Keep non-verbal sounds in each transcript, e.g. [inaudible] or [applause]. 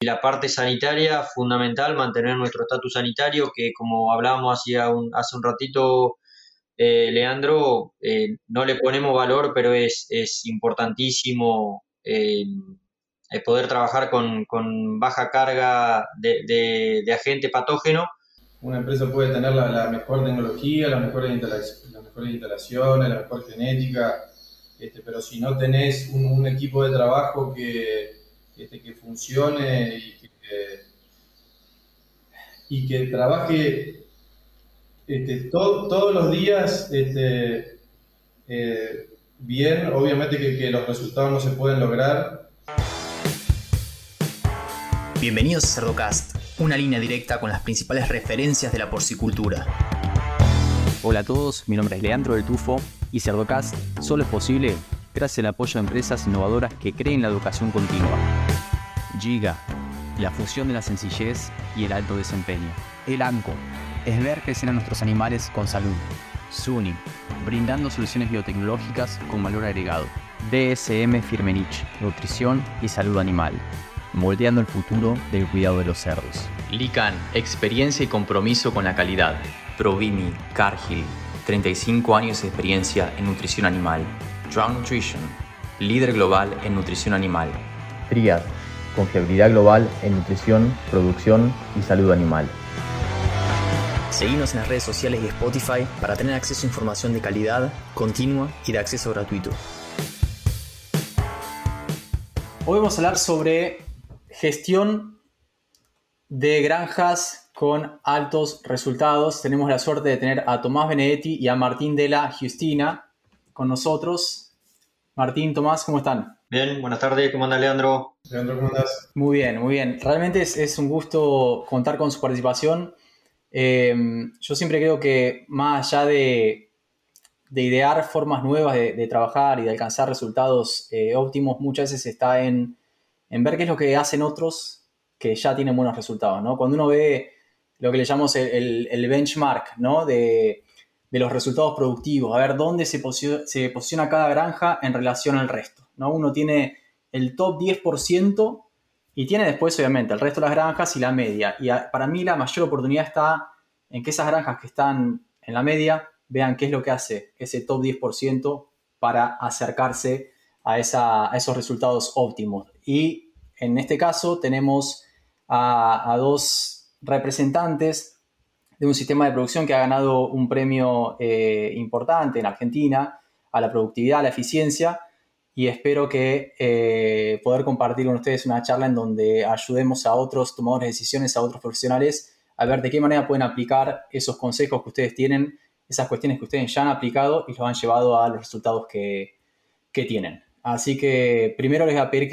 la parte sanitaria, fundamental, mantener nuestro estatus sanitario, que como hablábamos hacía un, hace un ratito, eh, Leandro, eh, no le ponemos valor, pero es, es importantísimo eh, poder trabajar con, con baja carga de, de, agente patógeno. Una empresa puede tener la, mejor tecnología, las mejores, instalaciones, la mejor genética, este, pero si no tenés un equipo de trabajo que, este, que funcione y que, y que trabaje este, todos los días este, eh, bien, obviamente que, los resultados no se pueden lograr. Bienvenidos a Cerdocast, una línea directa con las principales referencias de la porcicultura. Hola a todos, mi nombre es Leandro del Tufo y Cerdocast solo es posible gracias al apoyo de empresas innovadoras que creen la educación continua. Giga, la fusión de la sencillez y el alto desempeño. El ANCO, es ver crecer a nuestros animales con salud. SUNY, brindando soluciones biotecnológicas con valor agregado. DSM Firmenich, nutrición y salud animal, moldeando el futuro del cuidado de los cerdos. LICAN, experiencia y compromiso con la calidad. Provimi, Cargill, 35 años de experiencia en nutrición animal. Drown Nutrition, líder global en nutrición animal. Triad, confiabilidad global en nutrición, producción y salud animal. Seguimos en las redes sociales y Spotify para tener acceso a información de calidad, continua y de acceso gratuito. Hoy vamos a hablar sobre gestión de granjas con altos resultados. Tenemos la suerte de tener a Tomás Benedetti y a Martín de la Justina con nosotros. Martín, Tomás, ¿cómo están? Bien, buenas tardes, ¿cómo anda Leandro? Leandro, ¿cómo andas? Muy bien, muy bien. Realmente es, un gusto contar con su participación. Eh, yo siempre creo que más allá de, idear formas nuevas de, trabajar y de alcanzar resultados eh, óptimos, muchas veces está en, ver qué es lo que hacen otros que ya tienen buenos resultados, ¿no? Cuando uno ve lo que le llamamos el, benchmark, ¿no? De, los resultados productivos, a ver dónde se se posiciona cada granja en relación al resto. Uno tiene el top 10% y tiene después, obviamente, el resto de las granjas y la media. Y para mí la mayor oportunidad está en que esas granjas que están en la media vean qué es lo que hace ese top 10% para acercarse a, esos resultados óptimos. Y en este caso tenemos a, dos representantes de un sistema de producción que ha ganado un premio eh, importante en Argentina a la productividad, a la eficiencia, y espero que eh, poder compartir con ustedes una charla en donde ayudemos a otros tomadores de decisiones, a otros profesionales, a ver de qué manera pueden aplicar esos consejos que ustedes tienen, esas cuestiones que ustedes ya han aplicado y los han llevado a los resultados que, tienen. Así que primero les voy a pedir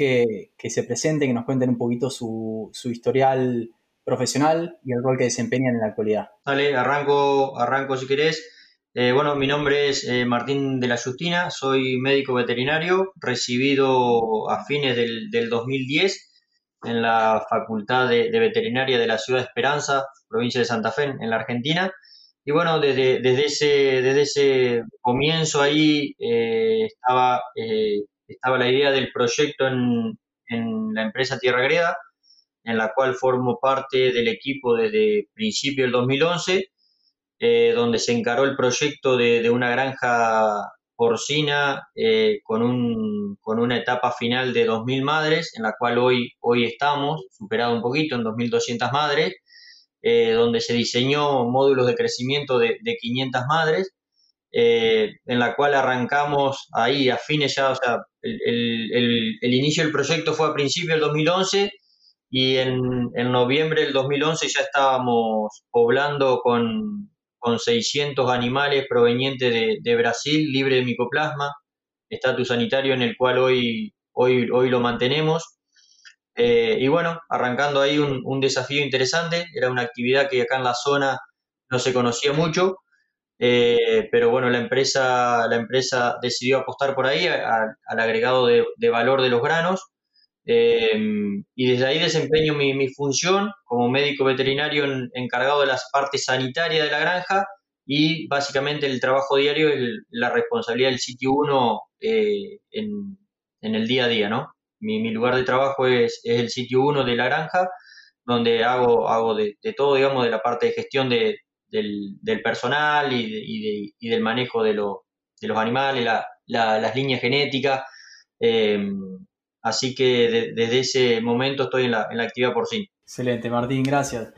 que, se presenten, que nos cuenten un poquito su, su, historial profesional y el rol que desempeñan en la actualidad. Dale, arranco, arranco si querés. Eh, bueno, mi nombre es eh, Martín de la Justina, soy médico veterinario, recibido a fines del, 2010 en la Facultad de, Veterinaria de la Ciudad de Esperanza, provincia de Santa Fe, en la Argentina. Y bueno, desde, desde, ese, desde ese comienzo ahí eh, estaba, estaba la idea del proyecto en, en la empresa Tierra Greda, en la cual formo parte del equipo desde principio del 2011 eh, donde se encaró el proyecto de, una granja porcina eh, con, un, con, una etapa final de 2.000 madres, en la cual hoy, hoy estamos, superado un poquito, en 2.200 madres, eh, donde se diseñó módulos de crecimiento de, 500 madres, en la cual arrancamos ahí a fines ya, o sea, el, el, inicio del proyecto fue a principios del 2011 y en, en noviembre del 2011 ya estábamos poblando con, con 600 animales provenientes de, Brasil, libre de micoplasma, estatus sanitario en el cual hoy, hoy, hoy lo mantenemos. Eh, y bueno, arrancando ahí un, desafío interesante, era una actividad que acá en la zona no se conocía mucho, eh, pero bueno, la empresa, la empresa decidió apostar por ahí al agregado de, de valor de los granos Em, y desde ahí desempeño mi, función como médico veterinario encargado de las partes sanitarias de la granja y básicamente el trabajo diario es la responsabilidad del sitio 1 eh, en, el día a día, ¿no? mi, lugar de trabajo es, el sitio 1 de la granja, donde hago, hago de, todo, digamos, de la parte de gestión de, del, personal y, del manejo de, los animales, las líneas genéticas. Em, así que desde ese momento estoy en la, en la actividad porcina. Excelente, Martín, gracias.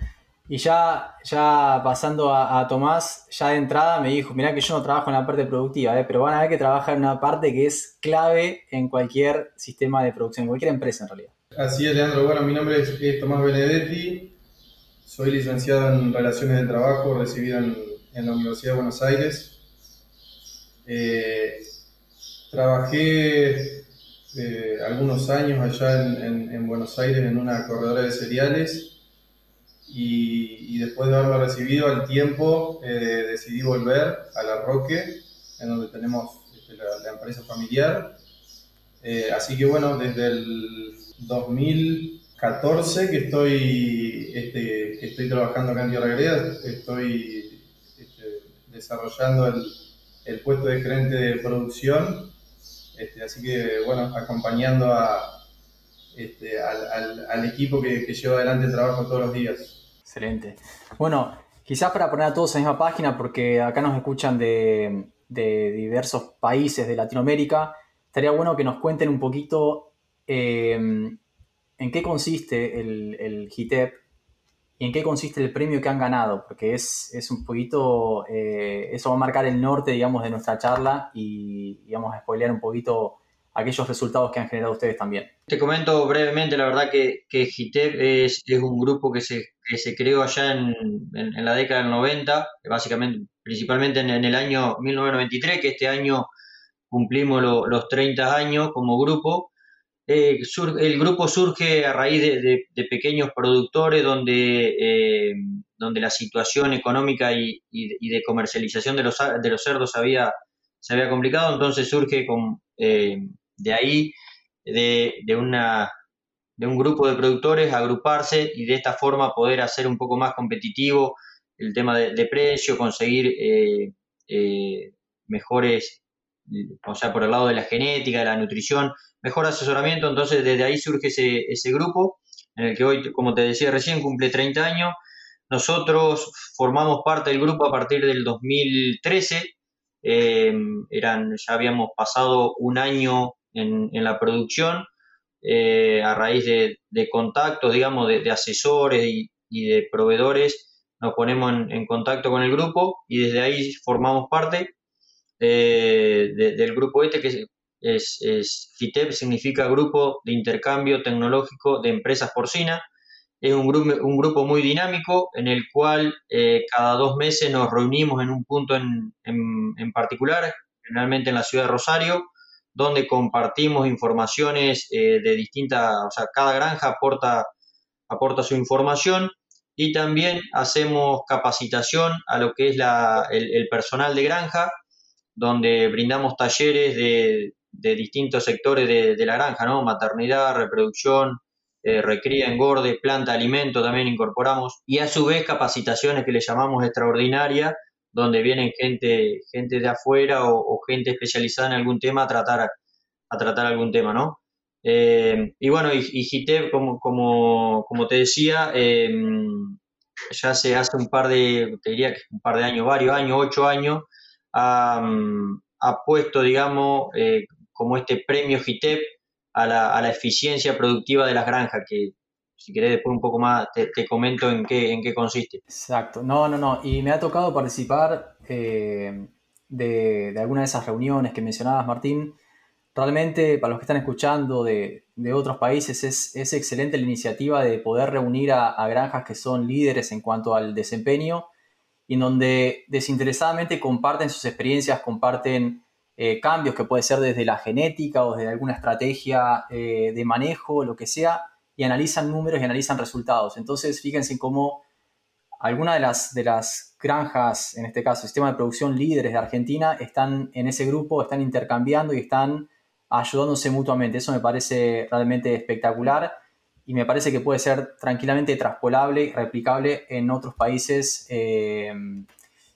Y ya, ya pasando a, Tomás, ya de entrada me dijo, mirá que yo no trabajo en la parte productiva, ¿eh? pero van a ver que trabaja en una parte que es clave en cualquier sistema de producción, en cualquier empresa en realidad. Así es, Leandro. Bueno, mi nombre es, Tomás Benedetti, soy licenciado en Relaciones de Trabajo, recibido en, la Universidad de Buenos Aires. Eh, trabajé algunos años allá en, en Buenos Aires en una corredora de cereales y, después de haberlo recibido al tiempo eh, decidí volver a La Roque, en donde tenemos este, la, empresa familiar. Eh, así que bueno, desde el 2014 que estoy, este, estoy trabajando acá en Tierra estoy este, desarrollando el, el, puesto de gerente de producción, este, así que bueno, acompañando este, al, equipo que, lleva adelante el trabajo todos los días. Excelente. Bueno, quizás para poner a todos en la misma página, porque acá nos escuchan de, diversos países de Latinoamérica, estaría bueno que nos cuenten un poquito em, en qué consiste el, el HITEP y en qué consiste el premio que han ganado, porque es, un poquito, eh, eso va a marcar el norte, digamos, de nuestra charla y, y vamos a spoilear un poquito aquellos resultados que han generado ustedes también. Te comento brevemente, la verdad que, que GITEP es, un grupo que se, se creó allá en, la década del 90, básicamente, principalmente en, el año 1993, que este año cumplimos los 30 años como grupo. Eh, el grupo surge a raíz de, pequeños productores donde, eh, donde la situación económica y, de comercialización de los, de los cerdos había, se había complicado, entonces surge con, eh, de ahí, de, una, de un grupo de productores, agruparse y de esta forma poder hacer un poco más competitivo el tema de, precio, conseguir eh, mejores, o sea, por el lado de la genética, de la nutrición, mejor asesoramiento. Entonces, desde ahí surge ese, ese grupo, en el que hoy, como te decía recién, cumple 30 años. Nosotros formamos parte del grupo a partir del 2013. Eh, eran, ya habíamos pasado un año en, la producción eh, a raíz de, contactos, digamos, de, asesores y, de proveedores, nos ponemos en, contacto con el grupo y desde ahí formamos parte eh, del grupo este que es, FITEP, significa Grupo de Intercambio Tecnológico de Empresas Porcina. Es un, grupo, un grupo muy dinámico en el cual eh, cada dos meses nos reunimos en un punto en, en particular, generalmente en la ciudad de Rosario, donde compartimos informaciones eh, de distintas, o sea, cada granja aporta, aporta su información y también hacemos capacitación a lo que es la, el, personal de granja, donde brindamos talleres de, de distintos sectores de, la granja, ¿no? Maternidad, reproducción, eh, recría, engorde, planta, alimento también incorporamos y a su vez capacitaciones que le llamamos extraordinarias donde vienen gente, gente de afuera o, gente especializada en algún tema a tratar, a tratar algún tema, ¿no? Eh, y bueno, y, y como, como, como, te decía, em, ya se hace un par de, te diría que un par de años, varios años, ocho años, ha, puesto, digamos, eh, como este premio GITEP a la, a la eficiencia productiva de las granjas, que, si querés después un poco más te, comento en qué, en qué consiste. Exacto, no, no, no. Y me ha tocado participar eh, de, de alguna de esas reuniones que mencionabas, Martín. Realmente, para los que están escuchando de, otros países, es, excelente la iniciativa de poder reunir a, granjas que son líderes en cuanto al desempeño y en donde desinteresadamente comparten sus experiencias, comparten eh, cambios que puede ser desde la genética o desde alguna estrategia eh, de manejo, lo que sea, y analizan números y analizan resultados. Entonces, fíjense cómo algunas de las, de las granjas, en este caso, sistema de producción líderes de Argentina, están en ese grupo, están intercambiando y están ayudándose mutuamente. Eso me parece realmente espectacular y me parece que puede ser tranquilamente traspolable y replicable en otros países. Eh,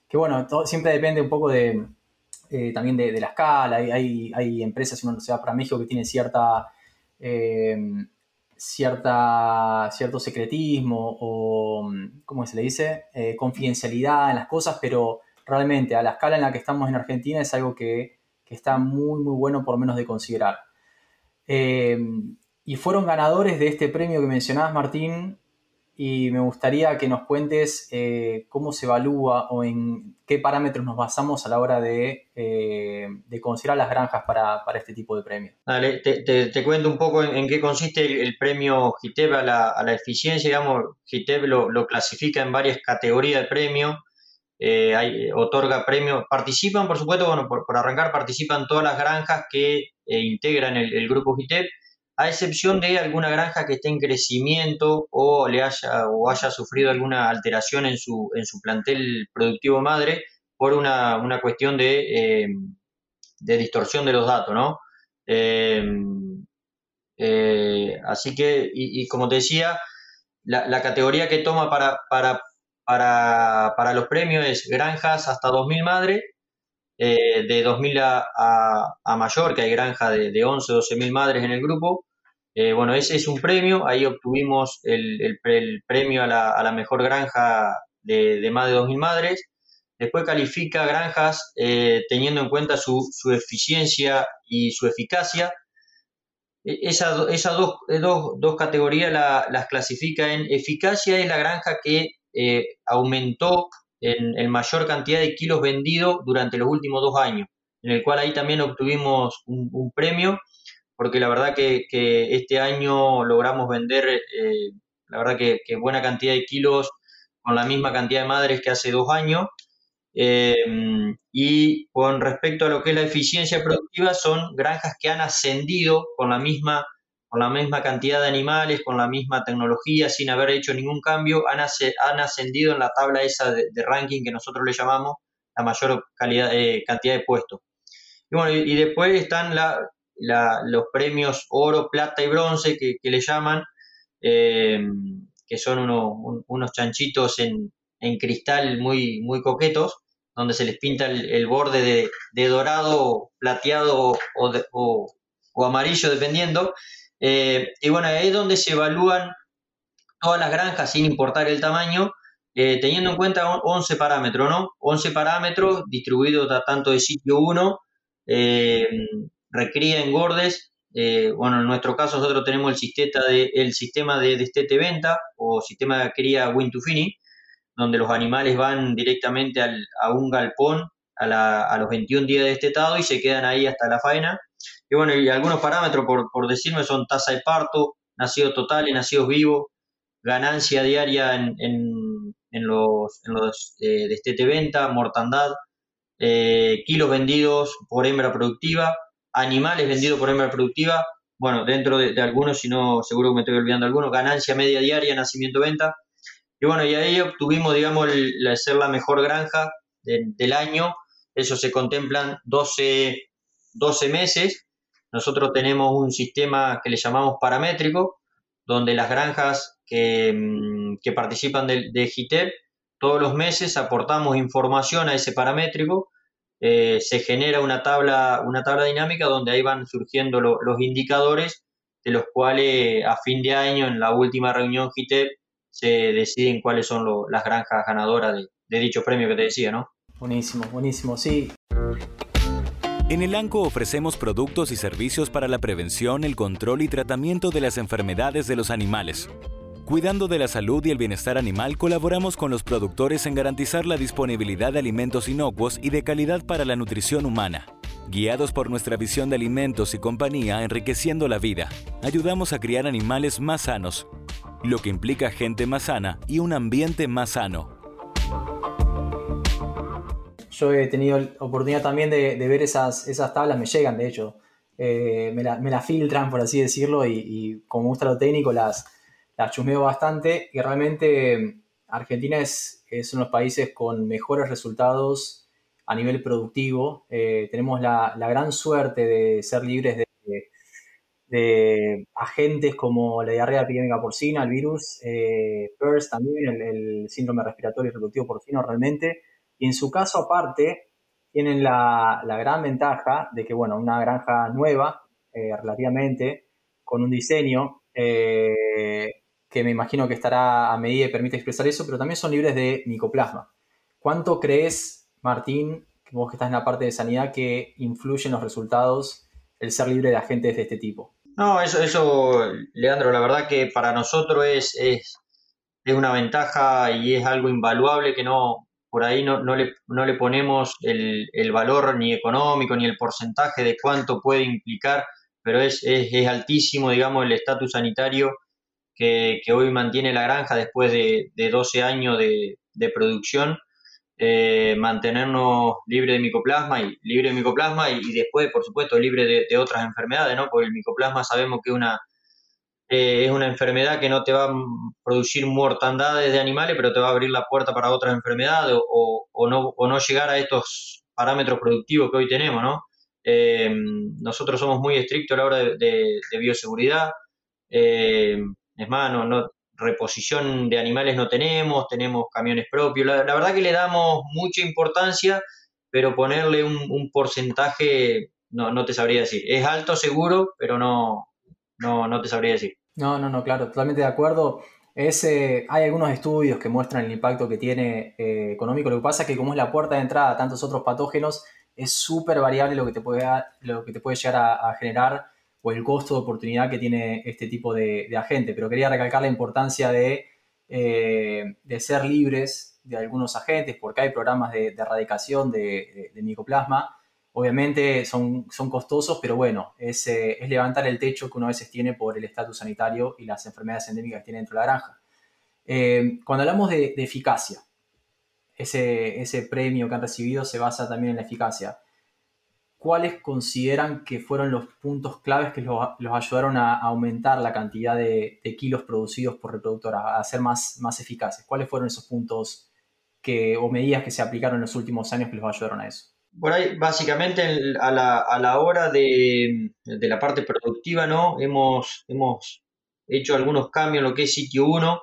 que bueno, siempre depende un poco de, eh, también de, la escala. Hay, hay, hay, empresas, uno se va para México, que tienen cierta eh, cierta, cierto secretismo o, ¿cómo se le dice? Eh, confidencialidad en las cosas, pero realmente a la escala en la que estamos en Argentina es algo que, está muy, muy bueno por menos de considerar. Y fueron ganadores de este premio que mencionabas, Martín, y me gustaría que nos cuentes eh, cómo se evalúa o en qué parámetros nos basamos a la hora de, eh, considerar las granjas para, este tipo de premio. Dale, te, cuento un poco en, qué consiste el, premio GITEP a la, eficiencia. Digamos, GITEP lo, clasifica en varias categorías de premio. Eh, otorga premios, participan, por supuesto, bueno, por, arrancar, participan todas las granjas que integran el, el grupo GITEP a excepción de alguna granja que esté en crecimiento o le haya o haya sufrido alguna alteración en su, en su plantel productivo madre por una, cuestión de, eh, de, distorsión de los datos, ¿no? Eh, eh, así que, y, como te decía, la, categoría que toma para, para, para, los premios es granjas hasta 2.000 madres, de 2.000 a, a, mayor, que hay granja de, de 11 o 12.000 madres en el grupo, eh, bueno, ese es un premio, ahí obtuvimos el, premio a la, mejor granja de, más de 2.000 madres. Después califica granjas eh, teniendo en cuenta su, eficiencia y su eficacia. E, esas esa dos, eh, categorías las clasifica en eficacia, es la granja que aumentó en, mayor cantidad de kilos vendidos durante los últimos dos años, en el cual ahí también obtuvimos un premio porque la verdad que, este año logramos vender, eh, la verdad que, buena cantidad de kilos con la misma cantidad de madres que hace dos años. Eh, y con respecto a lo que es la eficiencia productiva, son granjas que han ascendido con la misma, con la misma cantidad de animales, con la misma tecnología, sin haber hecho ningún cambio, han, han ascendido en la tabla esa de, ranking que nosotros le llamamos la mayor calidad, eh, cantidad de puestos. Y bueno, y después están la, los premios oro, plata y bronce que, le llaman, eh, que son unos chanchitos en, cristal muy, muy coquetos, donde se les pinta el, borde de, dorado, plateado o, amarillo, dependiendo. Eh, y bueno, ahí es donde se evalúan todas las granjas sin importar el tamaño, eh, teniendo en cuenta 11 parámetros, ¿no? 11 parámetros distribuidos tanto de sitio 1, recría engordes. Eh, bueno, en nuestro caso nosotros tenemos el sistema de, el sistema de destete venta o sistema de cría win to finish, donde los animales van directamente a un galpón a, los 21 días de destetado y se quedan ahí hasta la faena. Y bueno, y algunos parámetros, por, decirme, son tasa de parto, nacidos totales, nacidos vivos, ganancia diaria en, los, en los eh, destete venta, mortandad, eh, kilos vendidos por hembra productiva, animales vendidos por hembra productiva, bueno, dentro de, algunos, si no, seguro que me estoy olvidando algunos, ganancia media diaria, nacimiento-venta. Y bueno, y ahí obtuvimos, digamos, el, ser la mejor granja del año. Eso se contemplan 12, 12 meses. Nosotros tenemos un sistema que le llamamos paramétrico, donde las granjas que, mm, que participan de, de todos los meses aportamos información a ese paramétrico eh, se genera una tabla, una tabla dinámica donde ahí van surgiendo los indicadores de los cuales a fin de año, en la última reunión GITEP, se deciden cuáles son las granjas ganadoras de, dicho premio que te decía, ¿no? Buenísimo, buenísimo, sí. En el ANCO ofrecemos productos y servicios para la prevención, el control y tratamiento de las enfermedades de los animales. Cuidando de la salud y el bienestar animal, colaboramos con los productores en garantizar la disponibilidad de alimentos inocuos y de calidad para la nutrición humana. Guiados por nuestra visión de alimentos y compañía enriqueciendo la vida, ayudamos a criar animales más sanos, lo que implica gente más sana y un ambiente más sano. Yo he tenido oportunidad también de, ver esas, esas tablas, me llegan de hecho, eh, me, la, filtran por así decirlo y como gusta lo técnico las la chumeo bastante y realmente Argentina es, es uno de los países con mejores resultados a nivel productivo. Eh, tenemos la, gran suerte de ser libres de, de, agentes como la diarrea epidémica porcina, el virus, eh, PERS también, el, síndrome respiratorio y reproductivo porcino realmente. Y en su caso aparte, tienen la, gran ventaja de que, bueno, una granja nueva, eh, relativamente, con un diseño eh, que me imagino que estará a medida y permite expresar eso, pero también son libres de micoplasma. ¿Cuánto crees, Martín, vos que estás en la parte de sanidad, que influyen los resultados el ser libre de agentes de este tipo? No, eso, eso Leandro, la verdad que para nosotros es, es, es una ventaja y es algo invaluable que no, por ahí no, no, le, no le ponemos el, el, valor ni económico ni el porcentaje de cuánto puede implicar, pero es, es, es altísimo, digamos, el estatus sanitario que, hoy mantiene la granja después de, de 12 años de, producción eh, mantenernos libre de micoplasma y libre de micoplasma y, después, por supuesto, libre de, otras enfermedades, ¿no? Porque el micoplasma sabemos que una, eh, es una enfermedad que no te va a producir mortandades de animales, pero te va a abrir la puerta para otras enfermedades o, no, o no llegar a estos parámetros productivos que hoy tenemos, ¿no? Eh, nosotros somos muy estrictos a la hora de bioseguridad. Es no, reposición de animales no tenemos, tenemos camiones propios. La, verdad que le damos mucha importancia, pero ponerle un, porcentaje no, no, te sabría decir. Es alto seguro, pero no, no, no te sabría decir. No, no, no, claro, totalmente de acuerdo. Es, eh, hay algunos estudios que muestran el impacto que tiene eh, económico. Lo que pasa es que como es la puerta de entrada a tantos otros patógenos, es súper variable lo que te puede, lo que te puede llegar a generar o el costo de oportunidad que tiene este tipo de, de agente. Pero quería recalcar la importancia de, eh, de, ser libres de algunos agentes, porque hay programas de, erradicación de, micoplasma. Obviamente son, son costosos, pero bueno, es, eh, es, levantar el techo que uno a veces tiene por el estatus sanitario y las enfermedades endémicas que tiene dentro de la granja. Eh, cuando hablamos de, eficacia, ese, ese premio que han recibido se basa también en la eficacia. ¿Cuáles consideran que fueron los puntos claves que los, ayudaron a, aumentar la cantidad de, kilos producidos por reproductora, a ser más, más eficaces? ¿Cuáles fueron esos puntos que, o medidas que se aplicaron en los últimos años que los ayudaron a eso? Por básicamente, a la, a la hora de, de, la parte productiva, ¿no? Hemos, hemos hecho algunos cambios en lo que es sitio 1,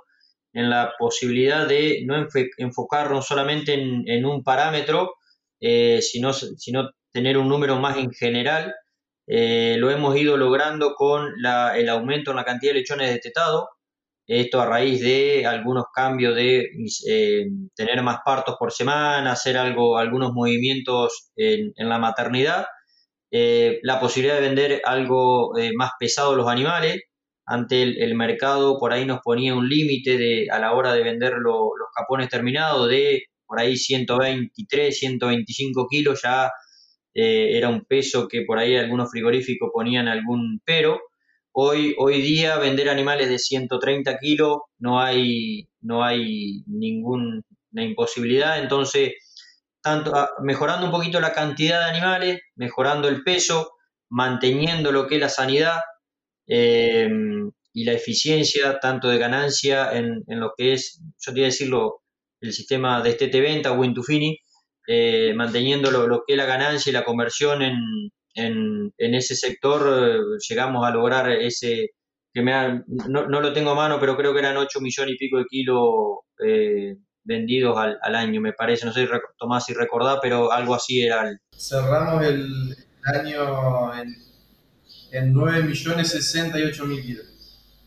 en la posibilidad de no enfocarnos solamente en, en un parámetro, eh, sino, sino tener un número más en general. Eh, lo hemos ido logrando con el aumento en la cantidad de lechones detetados. Esto a raíz de algunos cambios de eh, tener más partos por semana, hacer algo, algunos movimientos en, la maternidad. Eh, la posibilidad de vender algo más pesado los animales. Ante el, mercado por ahí nos ponía un límite a la hora de vender lo, los capones terminados de por ahí 123, 125 kilos ya eh, era un peso que por ahí algunos frigoríficos ponían algún pero. Hoy, hoy día vender animales de 130 kilos no hay, no hay ninguna imposibilidad, entonces tanto, ah, mejorando un poquito la cantidad de animales, mejorando el peso, manteniendo lo que es la sanidad eh, y la eficiencia tanto de ganancia en, en, lo que es, yo quería decirlo, el sistema de este venta, Win to Finish, eh, manteniendo lo, lo, que es la ganancia y la conversión en, en, en ese sector, eh, llegamos a lograr ese, que me ha, no, no, lo tengo a mano, pero creo que eran 8 millones y pico de kilos eh, vendidos al, al, año, me parece, no sé, Tomás, si recordás, pero algo así era. El... Cerramos el año en, en 9 millones 68 mil kilos.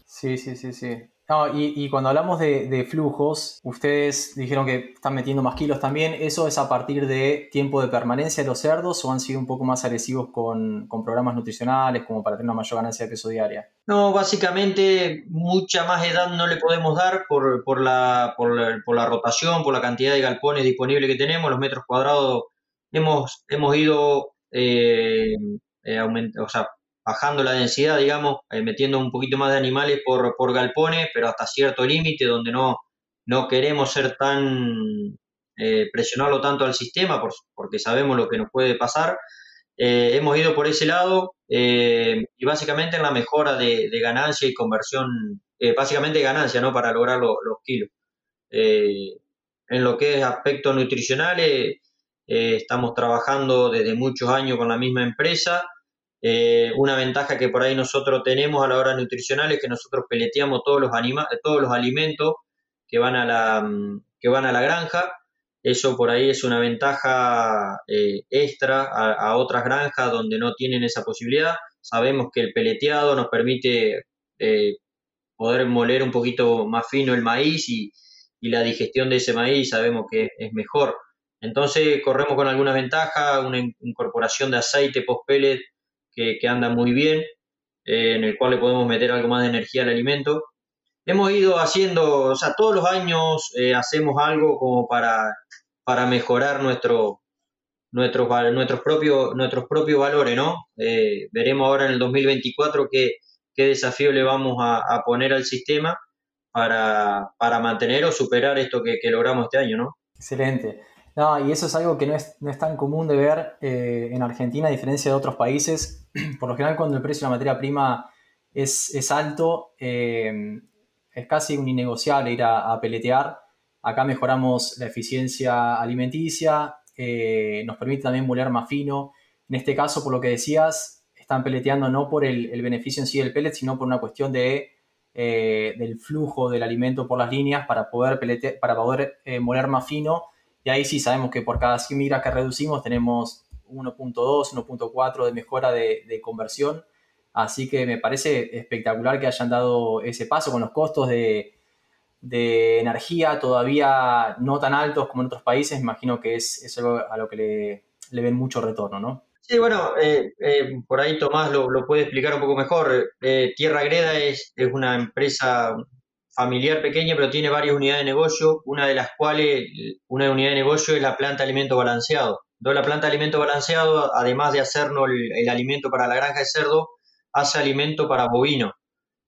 Sí, sí, sí, sí. No, y, cuando hablamos de, flujos, ustedes dijeron que están metiendo más kilos también. ¿Eso es a partir de tiempo de permanencia de los cerdos o han sido un poco más agresivos con, programas nutricionales como para tener una mayor ganancia de peso diaria? No, básicamente mucha más edad no le podemos dar por, la, rotación, por la cantidad de galpones disponibles que tenemos, los metros cuadrados. Hemos, ido eh, eh, aument, o sea, bajando la densidad, digamos, eh, metiendo un poquito más de animales por, por galpones, pero hasta cierto límite donde no, no queremos ser tan, eh, presionarlo tanto al sistema por, porque sabemos lo que nos puede pasar. Eh, hemos ido por ese lado eh, y básicamente en la mejora de, ganancia y conversión, básicamente ganancia, ¿no? Para lograr lo, los kilos. en lo que es aspectos nutricionales, estamos trabajando desde muchos años con la misma empresa eh, una ventaja que por ahí nosotros tenemos a la hora nutricional es que nosotros peleteamos todos los, anima todos los alimentos que van a la, que van a la granja. Eso por ahí es una ventaja eh, extra a, otras granjas donde no tienen esa posibilidad. Sabemos que el peleteado nos permite eh, poder moler un poquito más fino el maíz y, la digestión de ese maíz sabemos que es mejor. Entonces corremos con alguna ventaja, una incorporación de aceite post-pellet que, anda muy bien, eh, en el cual le podemos meter algo más de energía al alimento. Hemos ido haciendo, o sea, todos los años eh, hacemos algo como para, para mejorar nuestro, nuestros, nuestros, propios, nuestros propios valores, ¿no? Eh, veremos ahora en el 2024 qué, qué desafío le vamos a, poner al sistema para, para, mantener o superar esto que, que logramos este año, ¿no? Excelente. No, y eso es algo que no es, no es tan común de ver en Argentina, a diferencia de otros países. [clears throat] Por lo general, cuando el precio de la materia prima es, es alto, eh, es casi un innegociable ir a, peletear. Acá mejoramos la eficiencia alimenticia, eh, nos permite también moler más fino. En este caso, por lo que decías, están peleteando no por el, beneficio en sí del pellet, sino por una cuestión de, del flujo del alimento por las líneas para poder, para poder moler más fino y ahí sí sabemos que por cada 100 migras que reducimos tenemos 1.2, 1.4 de mejora de, conversión. Así que me parece espectacular que hayan dado ese paso con los costos de, energía todavía no tan altos como en otros países. Imagino que es, algo a lo que le, ven mucho retorno, ¿no? Sí, bueno, eh, eh, por ahí Tomás lo, puede explicar un poco mejor. Eh, Tierra Greda es, una empresa familiar pequeña, pero tiene varias unidades de negocio, una de las cuales, una unidad de negocio es la planta de alimento balanceado. Entonces, la planta de alimento balanceado, además de hacernos el, alimento para la granja de cerdo, hace alimento para bovino.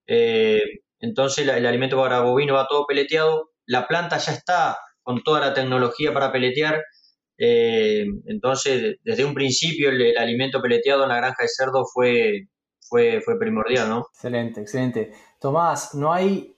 Eh, entonces, el alimento para bovino va todo peleteado. La planta ya está con toda la tecnología para peletear. Eh, entonces, desde un principio, el, alimento peleteado en la granja de cerdo fue, fue, fue primordial, ¿no? Excelente, excelente. Tomás, no hay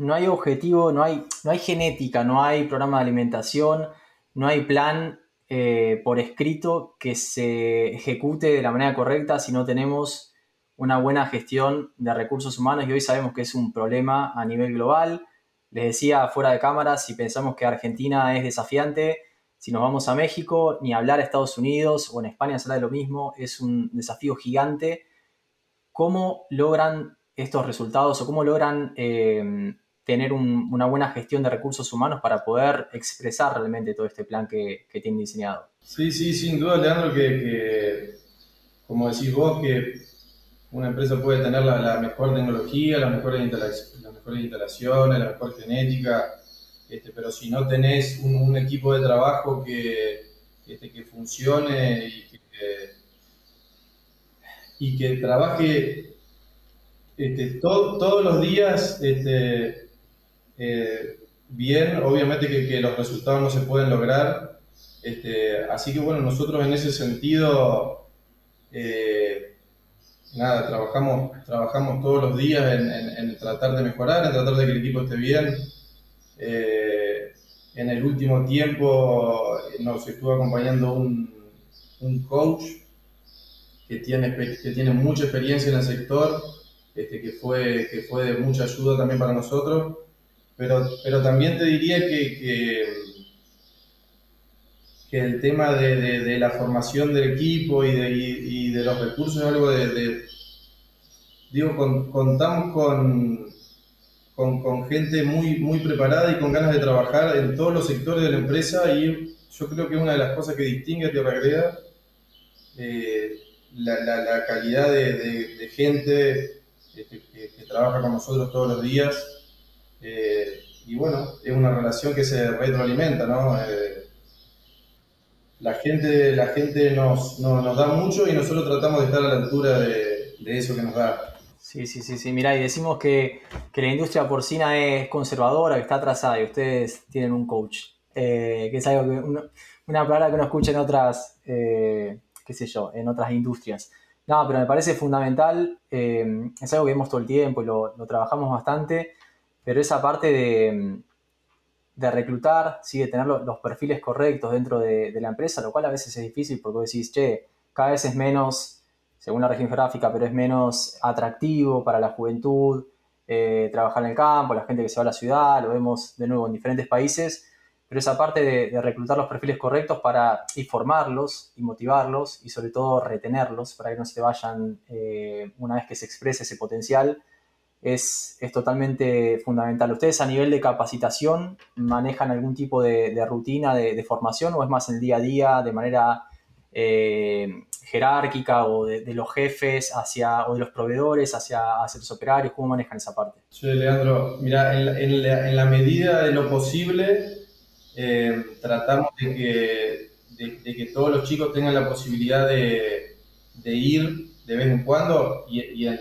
no hay objetivo, no hay, no hay genética, no hay programa de alimentación, no hay plan eh, por escrito que se ejecute de la manera correcta si no tenemos una buena gestión de recursos humanos y hoy sabemos que es un problema a nivel global. Les decía fuera de cámara, si pensamos que Argentina es desafiante, si nos vamos a México, ni hablar a Estados Unidos o en España será de lo mismo, es un desafío gigante. ¿Cómo logran estos resultados o cómo logran eh, tener una buena gestión de recursos humanos para poder expresar realmente todo este plan que, que tienen diseñado. Sí, sí, sin duda, Leandro, que, como decís vos, que una empresa puede tener la, mejor tecnología, las mejores, instalaciones, la mejor genética, este, pero si no tenés un, equipo de trabajo que, este, que funcione y que, y que trabaje este, todos los días este, eh, bien, obviamente que, los resultados no se pueden lograr, este, así que bueno, nosotros en ese sentido, eh, nada, trabajamos, trabajamos todos los días en, tratar de mejorar, en tratar de que el equipo esté bien. Eh, en el último tiempo nos estuvo acompañando un, coach que tiene, que tiene mucha experiencia en el sector, este, que, fue, que fue de mucha ayuda también para nosotros. Pero, pero también te diría que, que, el tema de, de, la formación del equipo y de, de los recursos es algo de... digo, contamos con, con, gente muy, muy preparada y con ganas de trabajar en todos los sectores de la empresa y yo creo que una de las cosas que distingue a Tierra Greda, eh, la, la, calidad de, gente este, que, trabaja con nosotros todos los días. Eh, y bueno, es una relación que se retroalimenta, ¿no? Eh, la gente, la gente nos, nos, da mucho y nosotros tratamos de estar a la altura de, de eso que nos da. Sí, sí, sí, sí. Mirá, y decimos que, que, la industria porcina es conservadora, que está atrasada y ustedes tienen un coach. Eh, que es algo que una palabra que uno escucha en otras, qué sé yo, en otras industrias. No, pero me parece fundamental, es algo que vemos todo el tiempo y lo, lo trabajamos bastante pero esa parte de, de reclutar, ¿sí? de tener los, perfiles correctos dentro de, la empresa, lo cual a veces es difícil porque vos decís, che, cada vez es menos, según la región geográfica, pero es menos atractivo para la juventud eh, trabajar en el campo, la gente que se va a la ciudad, lo vemos de nuevo en diferentes países, pero esa parte de, reclutar los perfiles correctos para y formarlos y motivarlos y sobre todo retenerlos para que no se vayan eh, una vez que se exprese ese potencial es, es, totalmente fundamental. ¿Ustedes a nivel de capacitación manejan algún tipo de, rutina de, formación o es más el día a día de manera eh, jerárquica o de, los jefes hacia, o de los proveedores hacia, hacia, los operarios? ¿Cómo manejan esa parte? Sí, Leandro, mira, en en la medida de lo posible eh, tratamos de que, de, que todos los chicos tengan la posibilidad de, ir de vez en cuando y, en,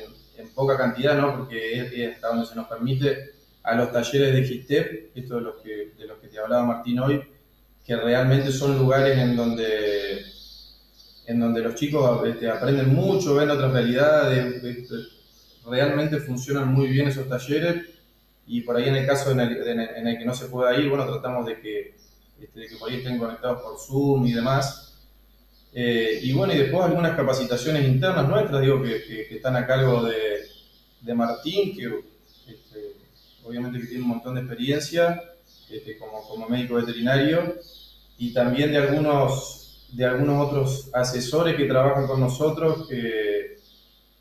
poca cantidad, ¿no? porque es, hasta donde se nos permite a los talleres de GITEP, esto de los que, de los que te hablaba Martín hoy, que realmente son lugares en donde, en donde los chicos este, aprenden mucho, ven otras realidades, realmente funcionan muy bien esos talleres y por ahí en el caso en el, que no se pueda ir, bueno, tratamos de que, este, que por ahí estén conectados por Zoom y demás. Eh, y bueno, y después algunas capacitaciones internas nuestras, digo, que, están a cargo de, de Martín, que este, obviamente que tiene un montón de experiencia este, como, como, médico veterinario, y también de algunos, de algunos otros asesores que trabajan con nosotros, que,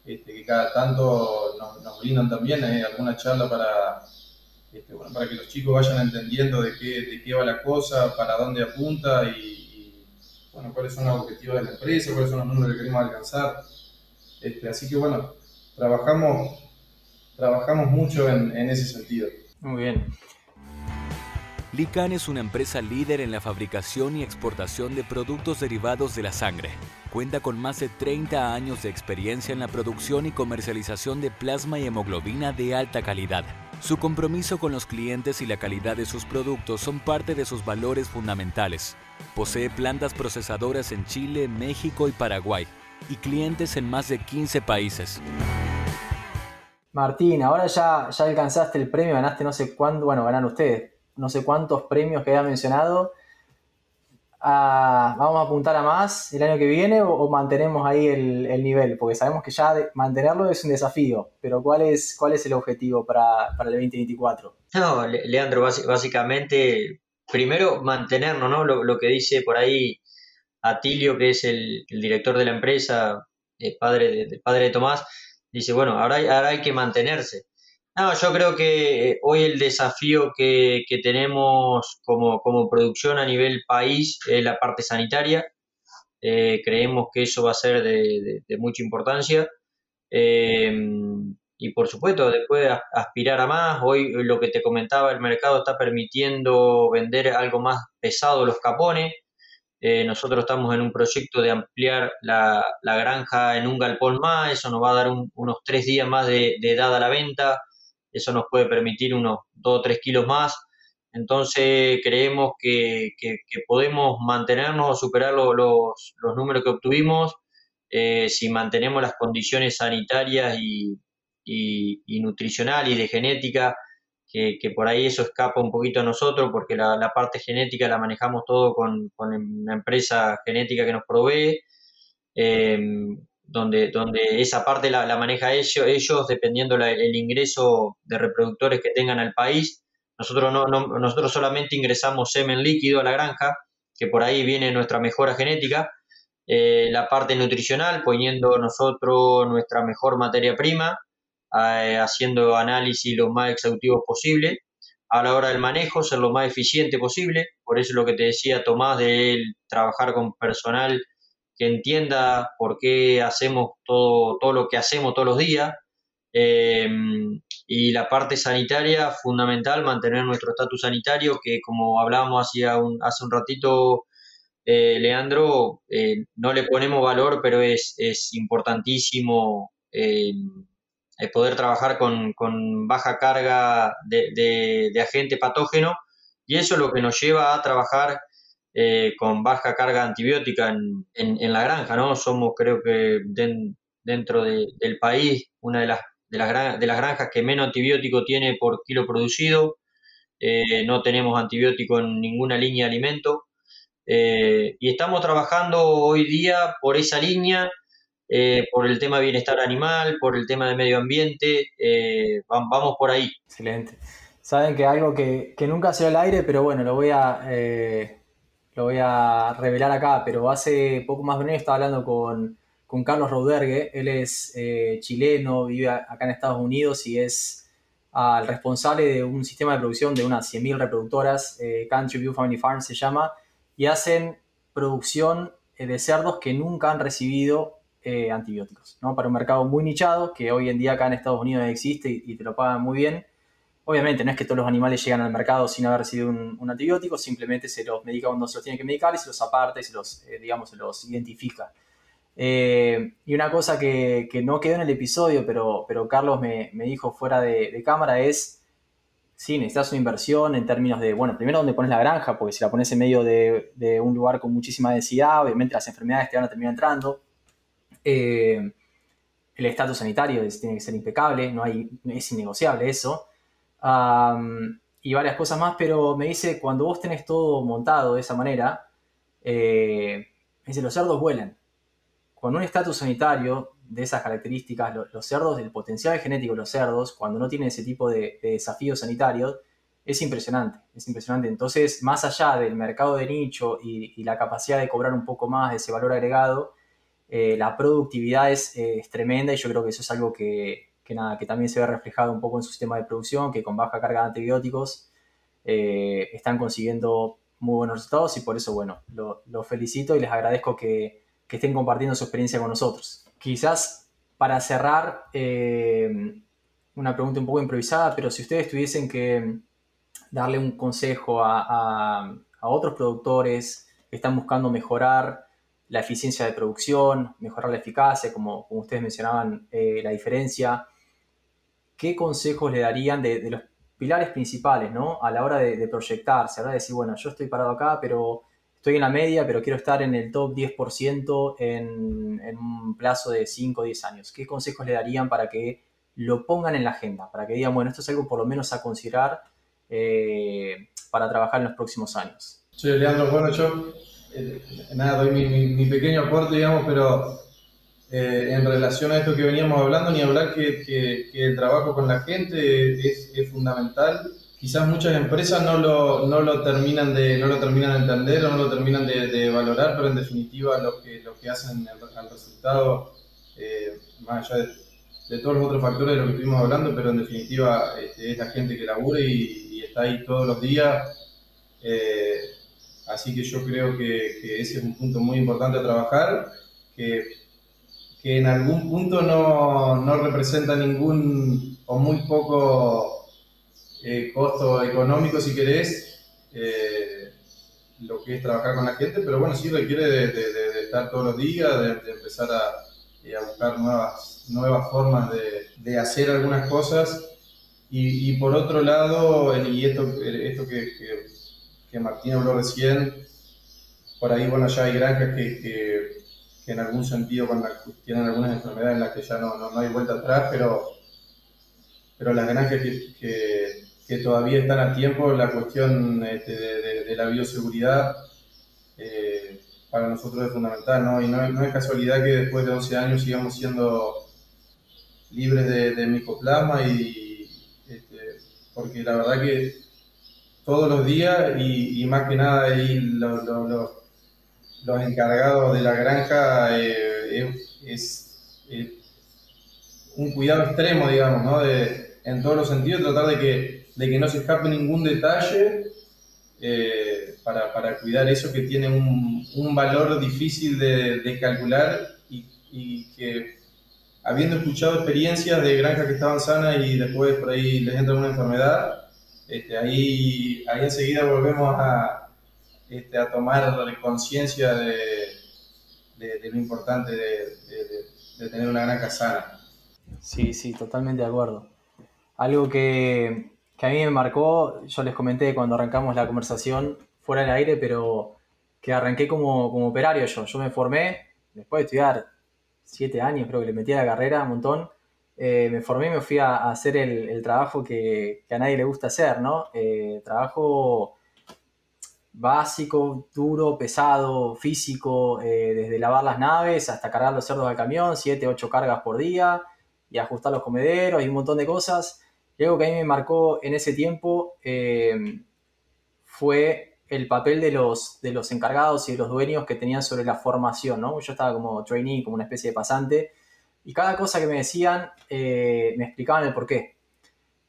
que cada tanto nos, nos brindan también eh, alguna charla para este, bueno, para que los chicos vayan entendiendo de qué, de qué va la cosa, para dónde apunta y, bueno, cuáles son los objetivos de la empresa, cuáles son los números que queremos alcanzar. Este, así que bueno, trabajamos, trabajamos mucho en, en ese sentido. Muy bien. Lican es una empresa líder en la fabricación y exportación de productos derivados de la sangre. Cuenta con más de 30 años de experiencia en la producción y comercialización de plasma y hemoglobina de alta calidad su compromiso con los clientes y la calidad de sus productos son parte de sus valores fundamentales. Posee plantas procesadoras en Chile, México y Paraguay y clientes en más de 15 países. Martín, ahora ya, ya alcanzaste el premio, ganaste no sé cuánto, bueno, ganan ustedes, no sé cuántos premios que había mencionado vamos a apuntar a más el año que viene o, mantenemos ahí el, nivel? Porque sabemos que ya mantenerlo es un desafío, pero ¿cuál es, cuál es el objetivo para, el 2024? No, Leandro, básicamente, primero mantenernos, ¿no? Lo, que dice por ahí Atilio, que es el, director de la empresa, el padre de, padre de Tomás, dice, bueno, ahora ahora hay que mantenerse. No, yo creo que eh, hoy el desafío que, tenemos como, producción a nivel país es la parte sanitaria. Eh, creemos que eso va a ser de, mucha importancia. Eh, y por supuesto, después aspirar a más. Hoy lo que te comentaba, el mercado está permitiendo vender algo más pesado los capones. nosotros estamos en un proyecto de ampliar la, granja en un galpón más. Eso nos va a dar unos tres días más de, edad a la venta eso nos puede permitir unos 2 o 3 kilos más. Entonces creemos que, podemos mantenernos o superar los, los, números que obtuvimos eh, si mantenemos las condiciones sanitarias y, y, nutricional y de genética, que, por ahí eso escapa un poquito a nosotros porque la, parte genética la manejamos todo con, con, una empresa genética que nos provee. Eh, donde, donde esa parte la, maneja ellos, ellos dependiendo el ingreso de reproductores que tengan al país. Nosotros, no, nosotros solamente ingresamos semen líquido a la granja, que por ahí viene nuestra mejora genética. Eh, la parte nutricional, poniendo nosotros nuestra mejor materia prima, eh, haciendo análisis lo más exhaustivos posible. A la hora del manejo, ser lo más eficiente posible. Por eso lo que te decía Tomás de trabajar con personal que entienda por qué hacemos todo, todo lo que hacemos todos los días. Eh, y la parte sanitaria, fundamental, mantener nuestro estatus sanitario, que como hablábamos hace un, hace un ratito, eh, Leandro, eh, no le ponemos valor, pero es, es importantísimo poder trabajar con, con baja carga de, de, de, agente patógeno y eso es lo que nos lleva a trabajar eh, con baja carga antibiótica en, en, la granja, ¿no? Somos, creo que dentro del país, una de las, de, las, de las granjas que menos antibiótico tiene por kilo producido. Eh, no tenemos antibiótico en ninguna línea de alimento. Eh, y estamos trabajando hoy día por esa línea, por el tema de bienestar animal, por el tema de medio ambiente. vamos por ahí. Excelente. saben que algo que, nunca se al aire, pero bueno, lo voy a, eh, lo voy a revelar acá, pero hace poco más de un año estaba hablando con, Carlos Raudergue, él es eh, chileno, vive acá en Estados Unidos y es al responsable de un sistema de producción de unas 100.000 reproductoras, eh, Country View Family Farm se llama, y hacen producción de cerdos que nunca han recibido antibióticos, ¿no? Para un mercado muy nichado, que hoy en día acá en Estados Unidos existe y, te lo pagan muy bien, Obviamente no es que todos los animales llegan al mercado sin haber recibido un, antibiótico, simplemente se los medica cuando se los tiene que medicar y se los aparta y se los, eh, digamos, se los identifica. Eh, y una cosa que, no quedó en el episodio, pero, pero Carlos me, dijo fuera de, cámara es, sí, necesitas una inversión en términos de, bueno, primero donde pones la granja, porque si la pones en medio de, un lugar con muchísima densidad, obviamente las enfermedades te van a terminar entrando. Eh, el estatus sanitario tiene que ser impecable, no hay, es innegociable eso y varias cosas más, pero me dice, cuando vos tenés todo montado de esa manera, eh, dice, los cerdos vuelan. Con un estatus sanitario de esas características, los, cerdos, el potencial genético de los cerdos, cuando no tienen ese tipo de, desafíos sanitarios, es impresionante, es impresionante. Entonces, más allá del mercado de nicho y, la capacidad de cobrar un poco más de ese valor agregado, eh, la productividad es, es, tremenda y yo creo que eso es algo que, que, nada, que también se ve reflejado un poco en su sistema de producción, que con baja carga de antibióticos eh, están consiguiendo muy buenos resultados y por eso, bueno, los felicito y les agradezco que, estén compartiendo su experiencia con nosotros. Quizás para cerrar, eh, una pregunta un poco improvisada, pero si ustedes tuviesen que darle un consejo a, otros productores que están buscando mejorar la eficiencia de producción, mejorar la eficacia, como, como ustedes mencionaban, eh, la diferencia, ¿qué consejos le darían de, los pilares principales, ¿no? A la hora de, proyectarse, a de decir, bueno, yo estoy parado acá, pero estoy en la media, pero quiero estar en el top 10% en, en un plazo de 5 o 10 años. ¿Qué consejos le darían para que lo pongan en la agenda? Para que digan, bueno, esto es algo por lo menos a considerar eh, para trabajar en los próximos años. Sí, Leandro, bueno, yo eh, nada, doy mi, pequeño aporte, digamos, pero eh, en relación a esto que veníamos hablando, ni hablar que, el trabajo con la gente es, fundamental. Quizás muchas empresas no lo, no lo, terminan, de, no lo terminan de entender o no lo terminan de, valorar, pero en definitiva lo que, lo que hacen al resultado, eh, más allá de, todos los otros factores de lo que estuvimos hablando, pero en definitiva este, es la gente que labura y, está ahí todos los días. Así que yo creo que, ese es un punto muy importante a trabajar, que en algún punto no, no representa ningún o muy poco eh, costo económico, si querés, eh, lo que es trabajar con la gente, pero bueno, sí requiere de, estar todos los días, de, empezar eh, a, buscar nuevas, nuevas formas de, hacer algunas cosas. Y, por otro lado, y esto, esto que, Martín habló recién, por ahí, bueno, ya hay granjas que que en algún sentido tienen algunas enfermedades en las que ya no, no, hay vuelta atrás, pero, pero las granjas que, que, todavía están a tiempo, la cuestión este, de, la bioseguridad eh, para nosotros es fundamental, ¿no? Y no, no, es casualidad que después de 11 años sigamos siendo libres de, de micoplasma y este, porque la verdad que todos los días y, más que nada ahí los, encargados de la granja eh, es, eh, un cuidado extremo, digamos, ¿no? De, en todos los sentidos, tratar de que, de que no se escape ningún detalle eh, para, para, cuidar eso que tiene un, un valor difícil de, de calcular y, y, que habiendo escuchado experiencias de granjas que estaban sanas y después por ahí les entra una enfermedad, este, ahí, ahí enseguida volvemos a, este, tomar conciencia de, de, lo importante de, tener una granja sana. Sí, sí, totalmente de acuerdo. Algo que, que, a mí me marcó, yo les comenté cuando arrancamos la conversación fuera del aire, pero que arranqué como, como operario yo. Yo me formé, después de estudiar siete años, creo que le metí a la carrera un montón. Eh, me formé y me fui a, hacer el, trabajo que, a nadie le gusta hacer, ¿no? Eh, trabajo básico, duro, pesado, físico, eh, desde lavar las naves hasta cargar los cerdos al camión, 7, 8 cargas por día y ajustar los comederos y un montón de cosas. Y algo que a mí me marcó en ese tiempo fue el papel de los, de los encargados y de los dueños que tenían sobre la formación, ¿no? Yo estaba como trainee, como una especie de pasante, y cada cosa que me decían eh, me explicaban el porqué.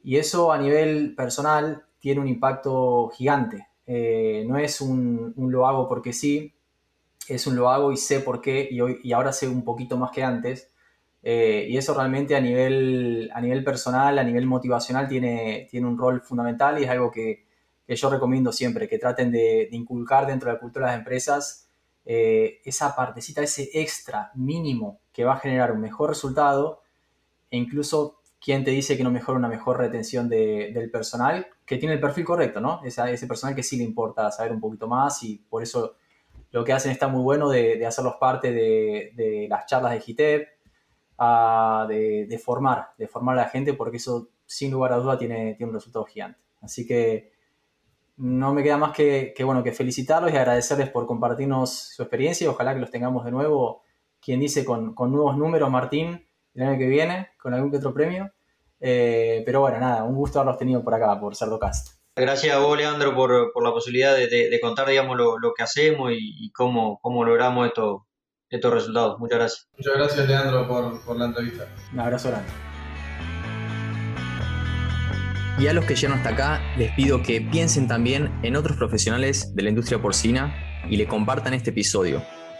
Y eso a nivel personal tiene un impacto gigante. Eh, no es un, lo hago porque sí, es un lo hago y sé por qué, y, hoy, y ahora sé un poquito más que antes. Eh, y eso realmente a nivel, a nivel personal, a nivel motivacional, tiene, tiene un rol fundamental y es algo que, que yo recomiendo siempre, que traten de, inculcar dentro de la cultura de las empresas eh, esa partecita, ese extra mínimo que va a generar un mejor resultado e incluso quien te dice que no mejora una mejor retención del personal, que tiene el perfil correcto, ¿no? ese personal que sí le importa saber un poquito más y por eso lo que hacen está muy bueno de, hacerlos parte de, las charlas de GITEP, de, formar, de formar a la gente, porque eso sin lugar a duda tiene, tiene un resultado gigante. Así que no me queda más que, bueno, que felicitarlos y agradecerles por compartirnos su experiencia y ojalá que los tengamos de nuevo, quien dice, con, nuevos números, Martín, el año que viene, con algún que otro premio. Eh, pero bueno, nada, un gusto haberlos tenido por acá, por Cerdocast. Gracias a vos, Leandro, por, la posibilidad de, contar, digamos, lo, que hacemos y, cómo, cómo logramos estos estos resultados. Muchas gracias. Muchas gracias, Leandro, por, por la entrevista. Un abrazo grande. Y a los que llegan hasta acá, les pido que piensen también en otros profesionales de la industria porcina y le compartan este episodio,